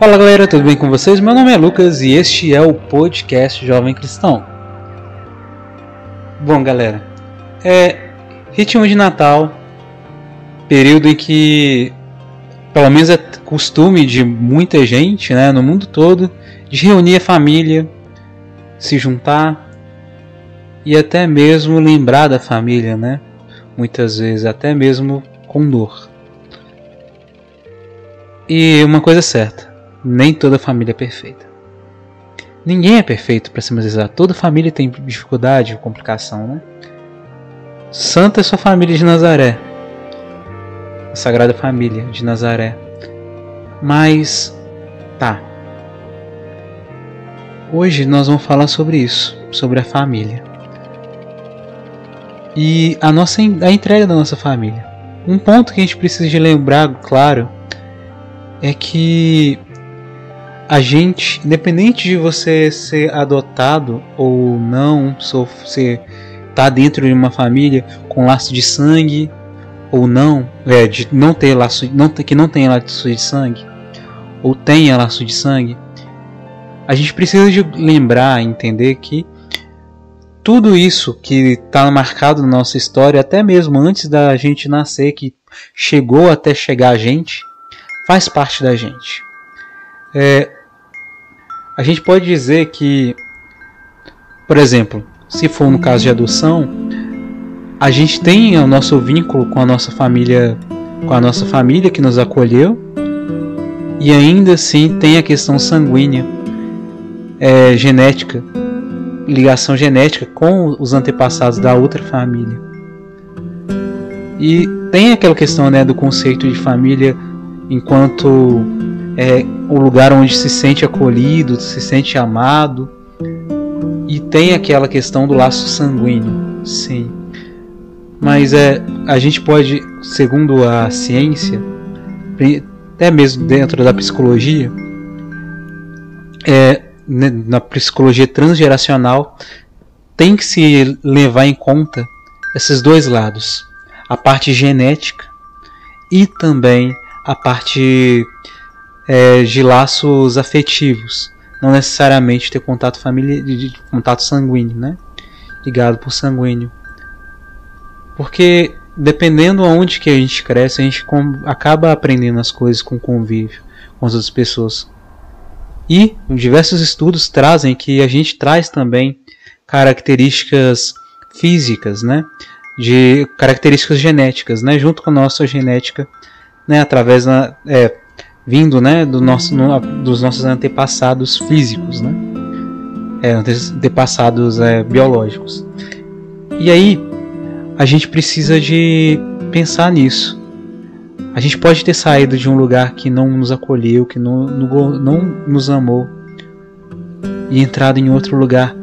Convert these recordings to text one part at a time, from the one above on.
Fala galera, tudo bem com vocês? Meu nome é Lucas e este é o podcast Jovem Cristão. Bom, galera, é ritmo de Natal, período em que, pelo menos é costume de muita gente, né, no mundo todo, de reunir a família, se juntar e até mesmo lembrar da família, né? Muitas vezes até mesmo com dor. E uma coisa é certa, nem toda família é perfeita. Ninguém é perfeito, para ser mais exato. Toda família tem dificuldade, complicação, né? Santa é sua família de Nazaré. A Sagrada Família de Nazaré. Mas, tá. Hoje nós vamos falar sobre isso, sobre a família. E a nossa a entrega da nossa família. Um ponto que a gente precisa de lembrar, claro, é que a gente, independente de você ser adotado ou não, ser tá dentro de uma família com laço de sangue ou não, é, de não ter laço, não que não tenha laço de sangue ou tenha laço de sangue, a gente precisa de lembrar, entender que tudo isso que está marcado na nossa história, até mesmo antes da gente nascer, que chegou até chegar a gente, faz parte da gente. É, a gente pode dizer que, por exemplo, se for no caso de adoção, a gente tem o nosso vínculo com a nossa família, com a nossa família que nos acolheu, e ainda assim tem a questão sanguínea, é, genética, ligação genética com os antepassados da outra família. E tem aquela questão né, do conceito de família enquanto é o lugar onde se sente acolhido, se sente amado. E tem aquela questão do laço sanguíneo, sim. Mas é, a gente pode, segundo a ciência, até mesmo dentro da psicologia, é, né, na psicologia transgeracional, tem que se levar em conta esses dois lados, a parte genética e também a parte é, de laços afetivos, não necessariamente ter contato família, de contato sanguíneo, né? Ligado por sanguíneo. Porque dependendo aonde que a gente cresce, a gente acaba aprendendo as coisas com convívio com as outras pessoas. E diversos estudos trazem que a gente traz também características físicas, né? De características genéticas, né? Junto com a nossa genética, né? Através da, é, vindo né, do nosso, no, dos nossos antepassados físicos, né? É, antepassados é, biológicos. E aí a gente precisa de pensar nisso. A gente pode ter saído de um lugar que não nos acolheu, que não, não nos amou, e entrado em outro lugar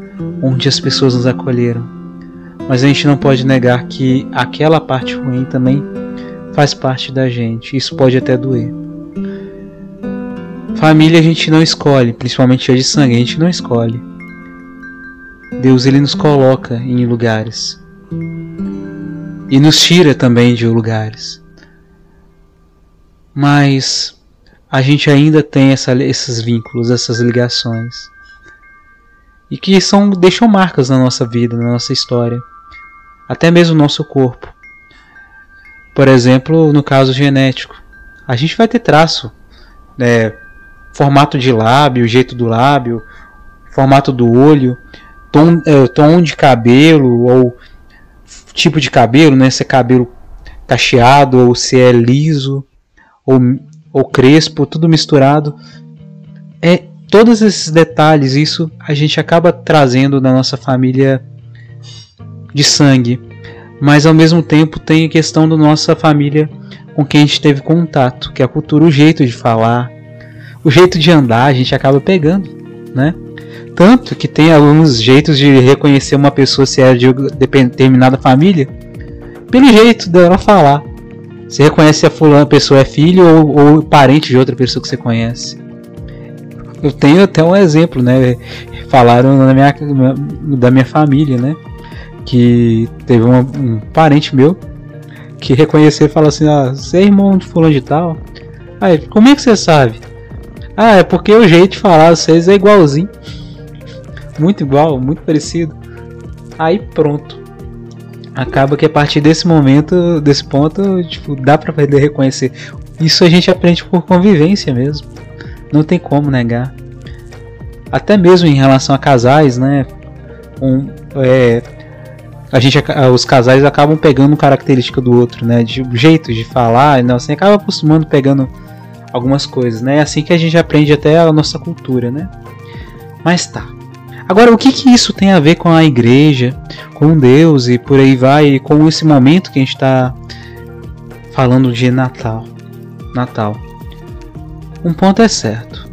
onde as pessoas nos acolheram. Mas a gente não pode negar que aquela parte ruim também faz parte da gente. Isso pode até doer. Família a gente não escolhe, principalmente a de sangue, a gente não escolhe. Deus ele nos coloca em lugares e nos tira também de lugares. Mas a gente ainda tem essa, esses vínculos, essas ligações e que são deixam marcas na nossa vida, na nossa história, até mesmo no nosso corpo. Por exemplo, no caso genético, a gente vai ter traço, né, formato de lábio, jeito do lábio, formato do olho, tom, é, tom de cabelo ou tipo de cabelo, né? Se é cabelo cacheado ou se é liso ou, ou crespo, tudo misturado. É todos esses detalhes, isso a gente acaba trazendo da nossa família de sangue, mas ao mesmo tempo tem a questão da nossa família com quem a gente teve contato, que é a cultura, o jeito de falar, o jeito de andar a gente acaba pegando, né? Tanto que tem alguns jeitos de reconhecer uma pessoa se é de determinada família pelo jeito dela falar. Você reconhece se a fulana pessoa é filho ou, ou parente de outra pessoa que você conhece. Eu tenho até um exemplo, né? Falaram na minha, da minha família, né? Que teve uma, um parente meu que reconheceu e falou assim: Ah, você é irmão de fulano de tal? Aí, como é que você sabe? Ah, é porque o jeito de falar vocês é igualzinho. Muito igual, muito parecido. Aí pronto. Acaba que a partir desse momento, desse ponto, tipo, dá pra poder reconhecer. Isso a gente aprende por convivência mesmo. Não tem como negar. Até mesmo em relação a casais, né? Um, é, a gente, os casais acabam pegando característica do outro, né? De jeito de falar, não, assim, acaba acostumando pegando algumas coisas, né? É assim que a gente aprende até a nossa cultura, né? Mas tá. Agora, o que, que isso tem a ver com a igreja, com Deus e por aí vai, e com esse momento que a gente está falando de Natal? Natal. Um ponto é certo.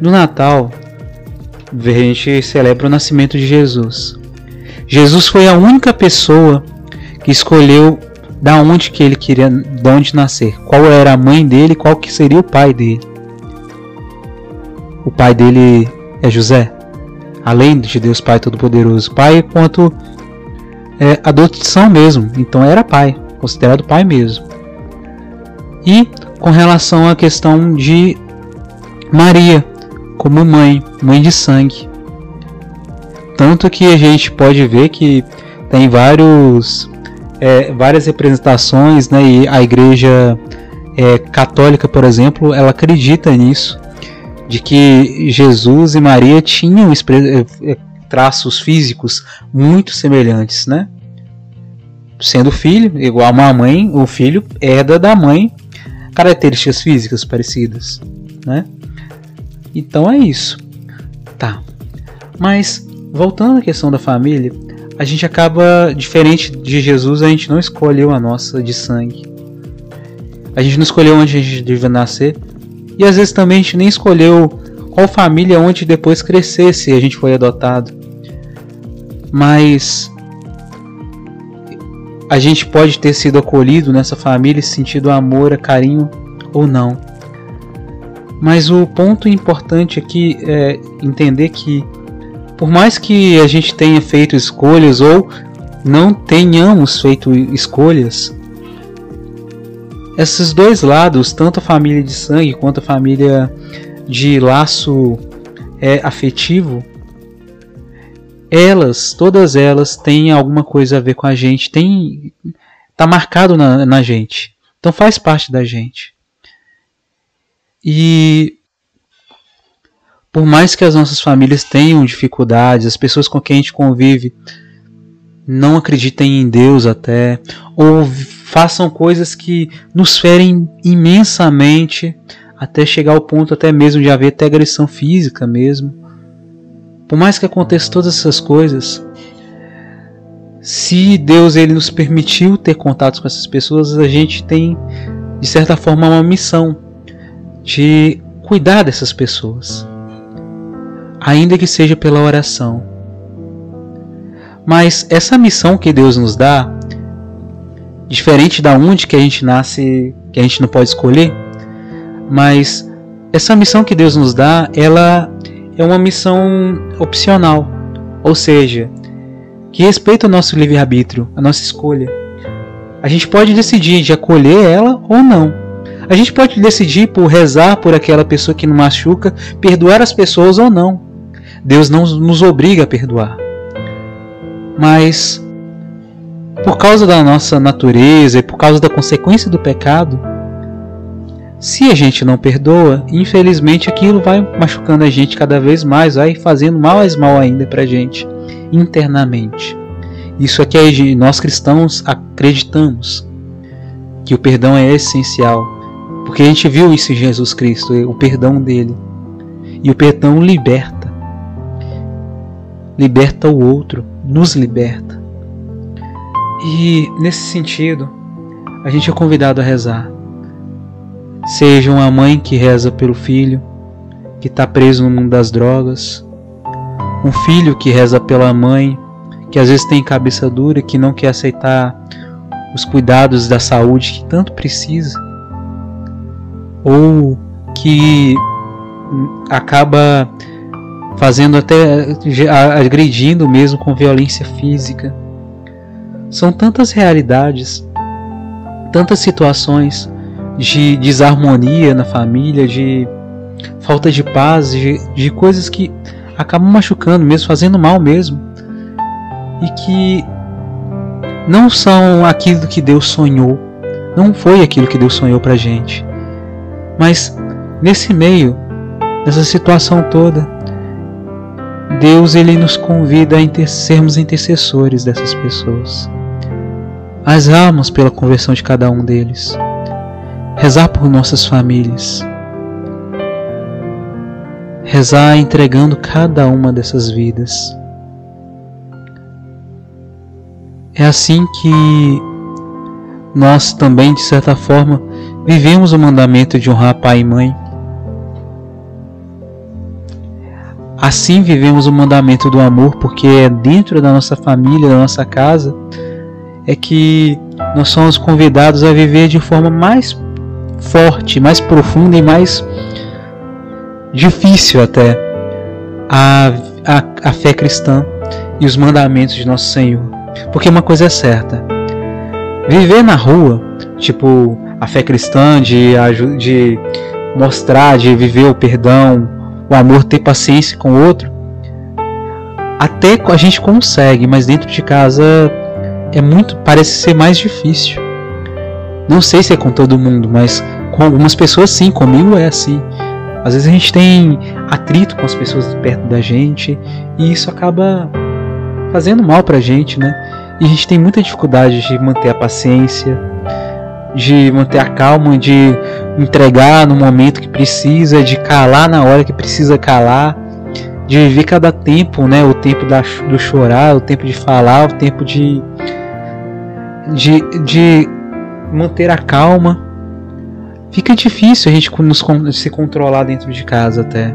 No Natal, a gente celebra o nascimento de Jesus. Jesus foi a única pessoa que escolheu da onde que ele queria, de onde nascer, qual era a mãe dele, qual que seria o pai dele. O pai dele é José além de Deus Pai Todo-Poderoso. Pai quanto é, adoção mesmo, então era pai, considerado pai mesmo. E com relação à questão de Maria como mãe, mãe de sangue. Tanto que a gente pode ver que tem vários, é, várias representações, né, e a igreja é, católica, por exemplo, ela acredita nisso, de que Jesus e Maria tinham eh, eh, traços físicos muito semelhantes, né? Sendo filho igual uma mãe, o filho herda da mãe características físicas parecidas, né? Então é isso. Tá. Mas voltando à questão da família, a gente acaba diferente de Jesus, a gente não escolheu a nossa de sangue. A gente não escolheu onde a gente deve nascer, e às vezes também a gente nem escolheu qual família onde depois crescer se a gente foi adotado. Mas a gente pode ter sido acolhido nessa família, sentido amor, carinho ou não. Mas o ponto importante aqui é entender que, por mais que a gente tenha feito escolhas ou não tenhamos feito escolhas, esses dois lados, tanto a família de sangue quanto a família de laço é, afetivo, elas, todas elas têm alguma coisa a ver com a gente, tem tá marcado na, na gente. Então faz parte da gente. E por mais que as nossas famílias tenham dificuldades, as pessoas com quem a gente convive não acreditem em Deus até, ou façam coisas que nos ferem imensamente, até chegar ao ponto até mesmo de haver até agressão física mesmo. Por mais que aconteça todas essas coisas, se Deus ele nos permitiu ter contatos com essas pessoas, a gente tem de certa forma uma missão de cuidar dessas pessoas, ainda que seja pela oração. Mas essa missão que Deus nos dá, diferente da onde que a gente nasce, que a gente não pode escolher, mas essa missão que Deus nos dá, ela é uma missão opcional, ou seja, que respeita o nosso livre-arbítrio, a nossa escolha. A gente pode decidir de acolher ela ou não. A gente pode decidir por rezar por aquela pessoa que nos machuca, perdoar as pessoas ou não. Deus não nos obriga a perdoar. Mas por causa da nossa natureza e por causa da consequência do pecado, se a gente não perdoa, infelizmente aquilo vai machucando a gente cada vez mais, vai fazendo mais mal ainda pra gente, internamente. Isso é que nós cristãos acreditamos que o perdão é essencial, porque a gente viu isso em Jesus Cristo, o perdão dele. E o perdão liberta. Liberta o outro, nos liberta. E nesse sentido, a gente é convidado a rezar. Seja uma mãe que reza pelo filho que está preso no mundo das drogas, um filho que reza pela mãe que às vezes tem cabeça dura, que não quer aceitar os cuidados da saúde que tanto precisa, ou que acaba fazendo até agredindo mesmo com violência física. São tantas realidades, tantas situações de desarmonia na família, de falta de paz, de, de coisas que acabam machucando mesmo, fazendo mal mesmo. E que não são aquilo que Deus sonhou. Não foi aquilo que Deus sonhou pra gente. Mas nesse meio, nessa situação toda, Deus ele nos convida a sermos intercessores dessas pessoas. Rezarmos pela conversão de cada um deles. Rezar por nossas famílias. Rezar entregando cada uma dessas vidas. É assim que nós também, de certa forma, vivemos o mandamento de honrar pai e mãe. Assim vivemos o mandamento do amor, porque é dentro da nossa família, da nossa casa, é que nós somos convidados a viver de forma mais forte, mais profunda e mais difícil até a, a, a fé cristã e os mandamentos de nosso Senhor. Porque uma coisa é certa: viver na rua, tipo a fé cristã de, de mostrar, de viver o perdão, o amor, ter paciência com o outro, até a gente consegue, mas dentro de casa é muito, parece ser mais difícil. Não sei se é com todo mundo, mas com algumas pessoas sim, comigo é assim. Às vezes a gente tem atrito com as pessoas perto da gente e isso acaba fazendo mal pra gente, né? E a gente tem muita dificuldade de manter a paciência, de manter a calma, de entregar no momento que precisa, de calar na hora que precisa calar, de viver cada tempo, né? O tempo da, do chorar, o tempo de falar, o tempo de, de, de manter a calma. Fica difícil a gente nos, se controlar dentro de casa até.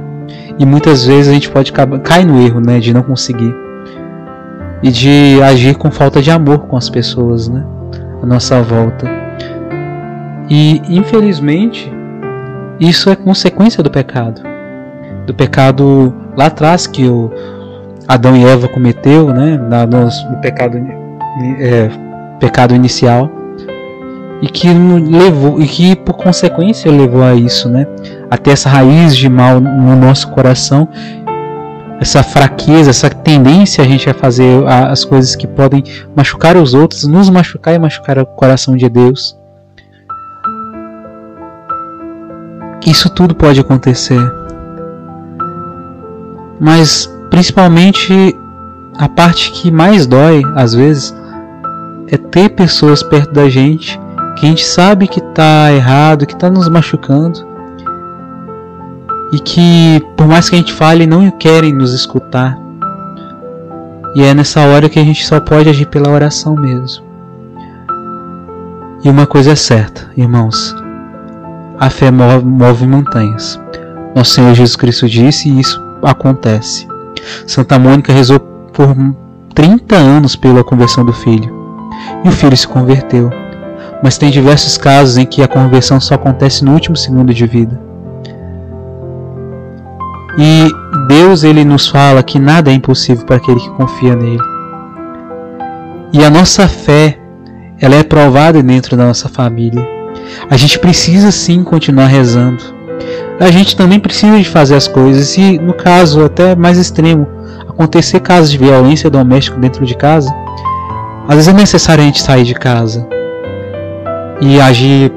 E muitas vezes a gente pode cair no erro, né? De não conseguir e de agir com falta de amor com as pessoas, né? À nossa volta. E infelizmente, isso é consequência do pecado. Do pecado lá atrás que o Adão e Eva cometeu, né? No pecado, é, pecado inicial. E que levou, e que por consequência levou a isso, né? Até essa raiz de mal no nosso coração essa fraqueza, essa tendência a gente a fazer as coisas que podem machucar os outros, nos machucar e machucar o coração de Deus. Isso tudo pode acontecer. Mas principalmente a parte que mais dói às vezes é ter pessoas perto da gente que a gente sabe que está errado, que está nos machucando e que, por mais que a gente fale, não querem nos escutar. E é nessa hora que a gente só pode agir pela oração mesmo. E uma coisa é certa, irmãos: a fé move, montanhas. Nosso Senhor Jesus Cristo disse e isso acontece. Santa Mônica rezou por 30 anos pela conversão do filho e o filho se converteu. Mas tem diversos casos em que a conversão só acontece no último segundo de vida. E Deus ele nos fala que nada é impossível para aquele que confia nele. E a nossa fé, ela é provada dentro da nossa família. A gente precisa sim continuar rezando. A gente também precisa de fazer as coisas e no caso até mais extremo, acontecer casos de violência doméstica dentro de casa, às vezes é necessário a gente sair de casa e agir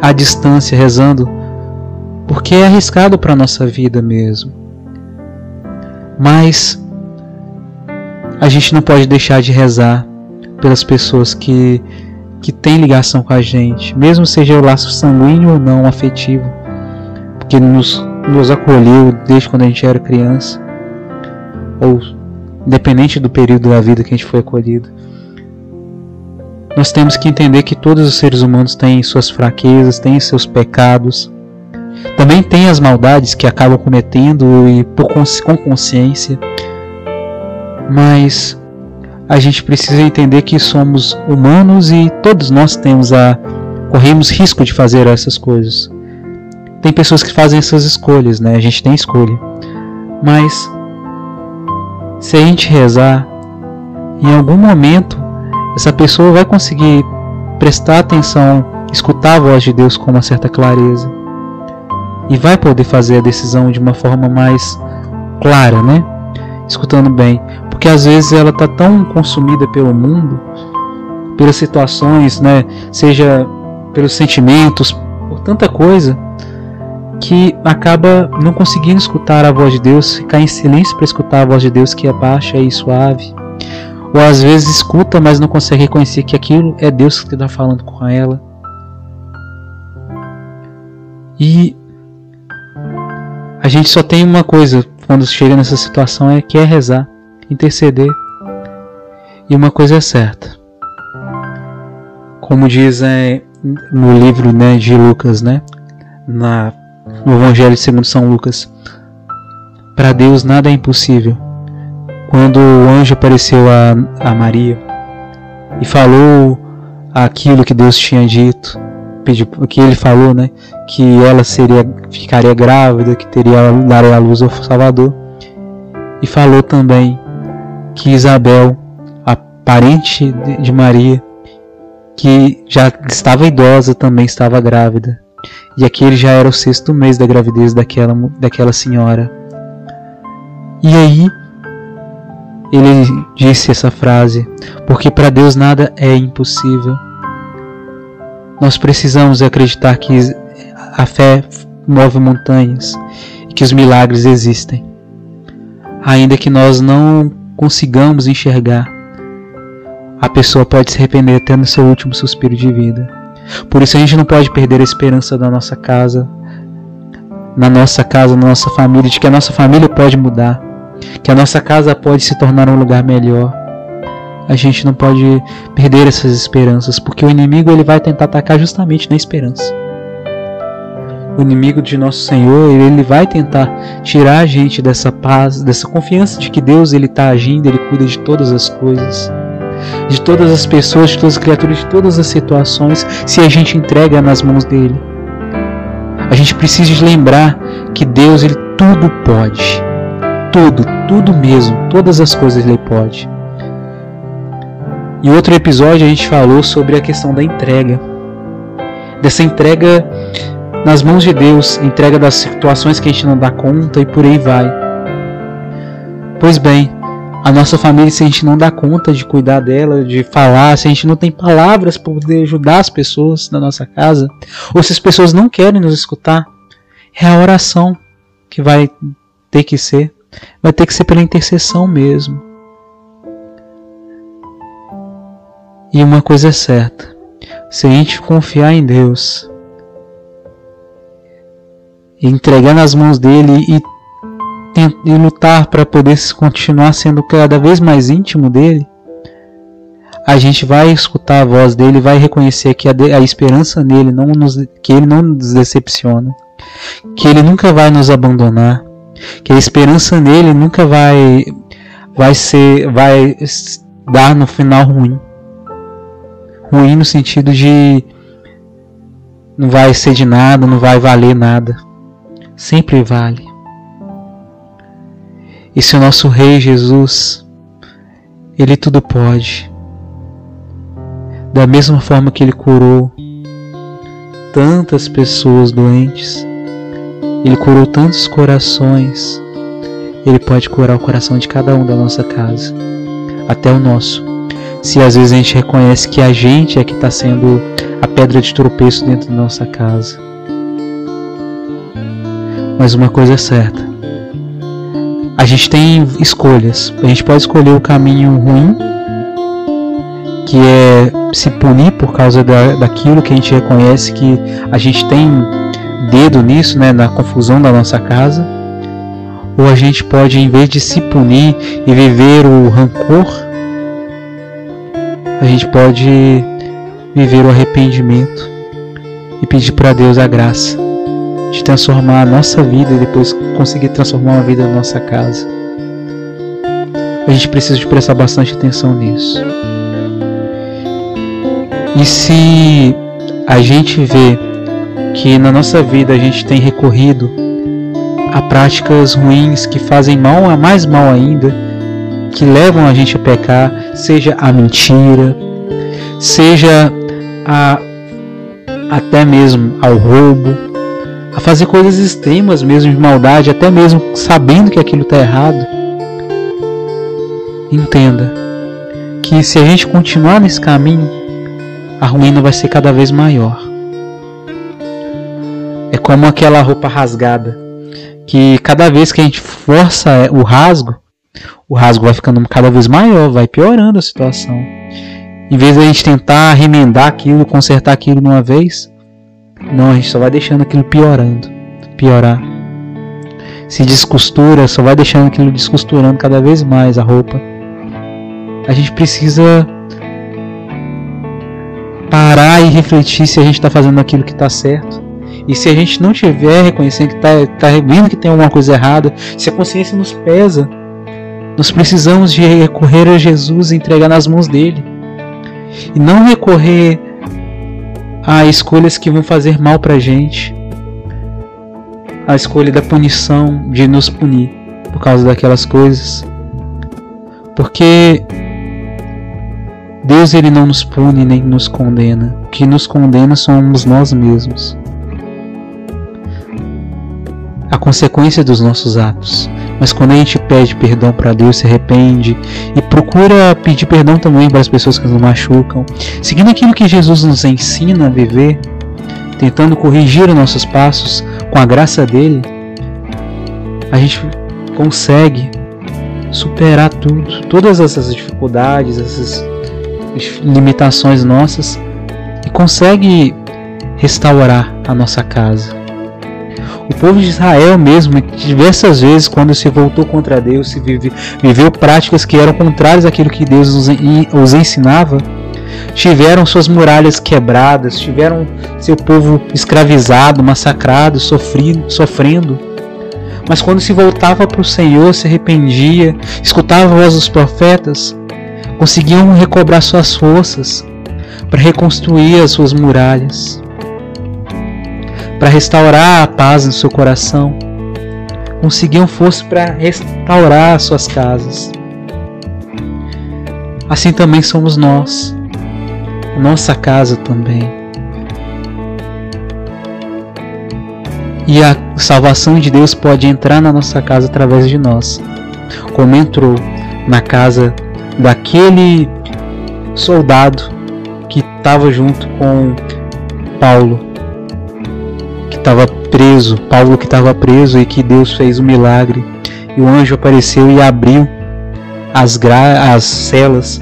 à distância rezando porque é arriscado para a nossa vida mesmo. Mas a gente não pode deixar de rezar pelas pessoas que, que têm ligação com a gente, mesmo seja o laço sanguíneo ou não afetivo, porque nos, nos acolheu desde quando a gente era criança, ou independente do período da vida que a gente foi acolhido. Nós temos que entender que todos os seres humanos têm suas fraquezas, têm seus pecados, também tem as maldades que acabam cometendo e por, com consciência, mas a gente precisa entender que somos humanos e todos nós temos a corremos risco de fazer essas coisas. Tem pessoas que fazem essas escolhas, né? A gente tem escolha. Mas se a gente rezar, em algum momento essa pessoa vai conseguir prestar atenção, escutar a voz de Deus com uma certa clareza e vai poder fazer a decisão de uma forma mais clara, né? Escutando bem, porque às vezes ela está tão consumida pelo mundo, pelas situações, né? Seja pelos sentimentos, por tanta coisa, que acaba não conseguindo escutar a voz de Deus, ficar em silêncio para escutar a voz de Deus que é baixa e suave. Ou às vezes escuta, mas não consegue reconhecer que aquilo é Deus que está falando com ela. E a gente só tem uma coisa quando chega nessa situação é que é rezar, interceder. E uma coisa é certa. Como diz é, no livro né, de Lucas, né, na, no Evangelho segundo São Lucas, para Deus nada é impossível. Quando o anjo apareceu a, a Maria e falou aquilo que Deus tinha dito, pediu, que ele falou, né, que ela seria ficaria grávida, que teria daria a luz ao Salvador, e falou também que Isabel, a parente de Maria, que já estava idosa, também estava grávida. E aquele já era o sexto mês da gravidez daquela, daquela senhora. E aí, ele disse essa frase: Porque para Deus nada é impossível. Nós precisamos acreditar que a fé move montanhas e que os milagres existem. Ainda que nós não consigamos enxergar, a pessoa pode se arrepender até no seu último suspiro de vida. Por isso a gente não pode perder a esperança da nossa casa, na nossa casa, na nossa família, de que a nossa família pode mudar, que a nossa casa pode se tornar um lugar melhor. A gente não pode perder essas esperanças, porque o inimigo ele vai tentar atacar justamente na esperança. O inimigo de nosso Senhor, ele vai tentar tirar a gente dessa paz, dessa confiança de que Deus ele está agindo, ele cuida de todas as coisas de todas as pessoas, de todas as criaturas, de todas as situações, se a gente entrega nas mãos dele. A gente precisa lembrar que Deus ele tudo pode. Tudo, tudo mesmo, todas as coisas ele pode. Em outro episódio a gente falou sobre a questão da entrega. Dessa entrega nas mãos de Deus, entrega das situações que a gente não dá conta e por aí vai. Pois bem, a nossa família, se a gente não dá conta de cuidar dela, de falar, se a gente não tem palavras para poder ajudar as pessoas da nossa casa, ou se as pessoas não querem nos escutar, é a oração que vai ter que ser. Vai ter que ser pela intercessão mesmo. E uma coisa é certa: se a gente confiar em Deus, entregar nas mãos dele e e lutar para poder continuar sendo cada vez mais íntimo dele, a gente vai escutar a voz dele, vai reconhecer que a, de, a esperança nele não nos, que ele não nos decepciona, que ele nunca vai nos abandonar, que a esperança nele nunca vai vai ser vai dar no final ruim. Ruim no sentido de não vai ser de nada, não vai valer nada. Sempre vale. E se o nosso Rei Jesus, Ele tudo pode. Da mesma forma que Ele curou tantas pessoas doentes, Ele curou tantos corações, Ele pode curar o coração de cada um da nossa casa, até o nosso. Se às vezes a gente reconhece que a gente é que está sendo a pedra de tropeço dentro da nossa casa. Mas uma coisa é certa: a gente tem escolhas. A gente pode escolher o caminho ruim, que é se punir por causa da, daquilo que a gente reconhece que a gente tem dedo nisso, né, na confusão da nossa casa. Ou a gente pode, em vez de se punir e viver o rancor, a gente pode viver o arrependimento e pedir para Deus a graça de transformar a nossa vida e depois conseguir transformar a vida da nossa casa. A gente precisa de prestar bastante atenção nisso. E se a gente vê que na nossa vida a gente tem recorrido a práticas ruins que fazem mal a mais mal ainda, que levam a gente a pecar, seja a mentira, seja a até mesmo ao roubo, a fazer coisas extremas mesmo de maldade, até mesmo sabendo que aquilo está errado, entenda que se a gente continuar nesse caminho, a ruína vai ser cada vez maior. É como aquela roupa rasgada, que cada vez que a gente força o rasgo, o rasgo vai ficando cada vez maior, vai piorando a situação. Em vez de a gente tentar remendar aquilo, consertar aquilo de uma vez, não, a gente só vai deixando aquilo piorando, piorar. Se descostura, só vai deixando aquilo descosturando cada vez mais a roupa. A gente precisa parar e refletir se a gente está fazendo aquilo que está certo. E se a gente não tiver reconhecendo que está tá vendo que tem alguma coisa errada, se a consciência nos pesa, nós precisamos de recorrer a Jesus e entregar nas mãos dele. E não recorrer a escolhas que vão fazer mal para gente. A escolha da punição, de nos punir por causa daquelas coisas. Porque Deus ele não nos pune nem nos condena. O que nos condena somos nós mesmos. A consequência dos nossos atos. Mas quando a gente pede perdão para Deus, se arrepende e procura pedir perdão também para as pessoas que nos machucam, seguindo aquilo que Jesus nos ensina a viver, tentando corrigir os nossos passos com a graça dele, a gente consegue superar tudo, todas essas dificuldades, essas limitações nossas e consegue restaurar a nossa casa. O povo de Israel mesmo, diversas vezes, quando se voltou contra Deus, se vive, viveu práticas que eram contrárias àquilo que Deus os, os ensinava, tiveram suas muralhas quebradas, tiveram seu povo escravizado, massacrado, sofrido, sofrendo. Mas quando se voltava para o Senhor, se arrependia, escutava a voz dos profetas, conseguiam recobrar suas forças para reconstruir as suas muralhas para restaurar a paz no seu coração. Conseguiam força para restaurar as suas casas. Assim também somos nós, nossa casa também. E a salvação de Deus pode entrar na nossa casa através de nós, como entrou na casa daquele soldado que estava junto com Paulo estava preso, Paulo que estava preso e que Deus fez um milagre. E o anjo apareceu e abriu as, gra as celas.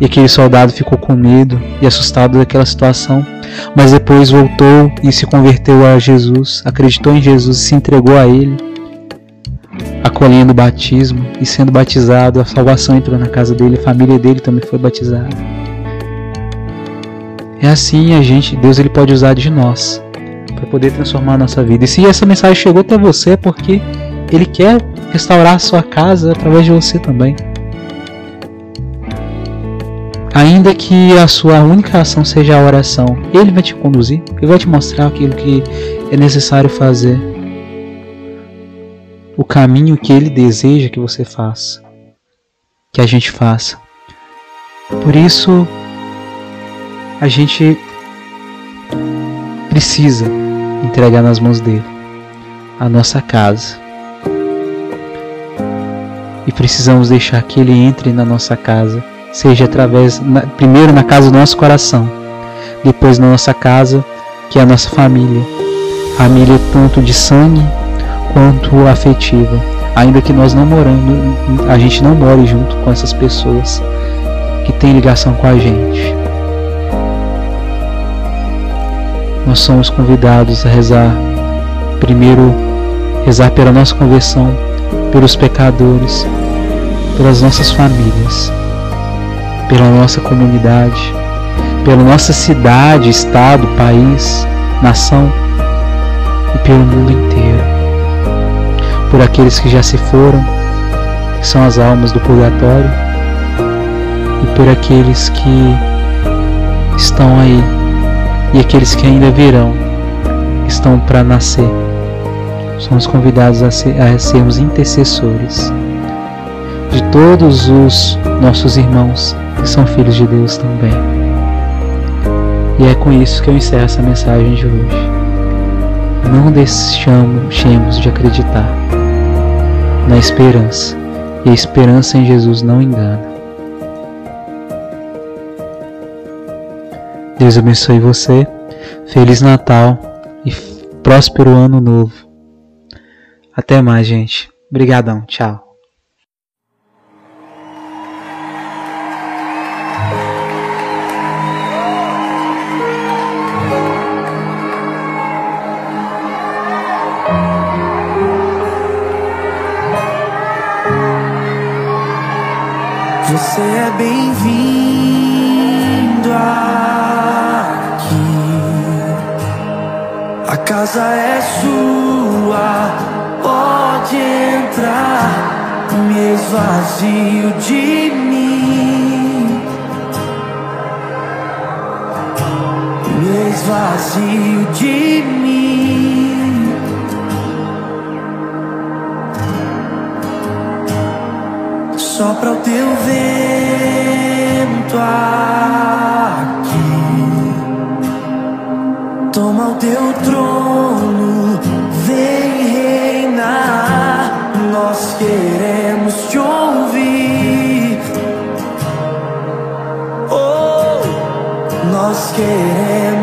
E aquele soldado ficou com medo e assustado daquela situação. Mas depois voltou e se converteu a Jesus, acreditou em Jesus e se entregou a Ele, acolhendo o batismo e sendo batizado. A salvação entrou na casa dele, a família dele também foi batizada. É assim a gente, Deus ele pode usar de nós para poder transformar a nossa vida. E se essa mensagem chegou até você é porque Ele quer restaurar a sua casa através de você também. Ainda que a sua única ação seja a oração, Ele vai te conduzir, Ele vai te mostrar aquilo que é necessário fazer. O caminho que Ele deseja que você faça, que a gente faça. Por isso, a gente precisa entregar nas mãos dele a nossa casa. E precisamos deixar que ele entre na nossa casa, seja através, na, primeiro na casa do nosso coração, depois na nossa casa, que é a nossa família. Família tanto de sangue quanto afetiva. Ainda que nós não morando, a gente não more junto com essas pessoas que têm ligação com a gente. Nós somos convidados a rezar. Primeiro, rezar pela nossa conversão, pelos pecadores, pelas nossas famílias, pela nossa comunidade, pela nossa cidade, estado, país, nação e pelo mundo inteiro. Por aqueles que já se foram, que são as almas do purgatório, e por aqueles que estão aí e aqueles que ainda virão estão para nascer. Somos convidados a, ser, a sermos intercessores de todos os nossos irmãos que são filhos de Deus também. E é com isso que eu encerro essa mensagem de hoje. não deixemos de acreditar na esperança. E a esperança em Jesus não engana. Deus abençoe você. Feliz Natal e próspero ano novo. Até mais, gente. Obrigadão. Tchau. Casa é sua, pode entrar. Me esvazio de mim. Me esvazio de mim. Sopra o teu vento aqui Toma o teu trono Vem reinar. Nós queremos te ouvir. Oh, nós queremos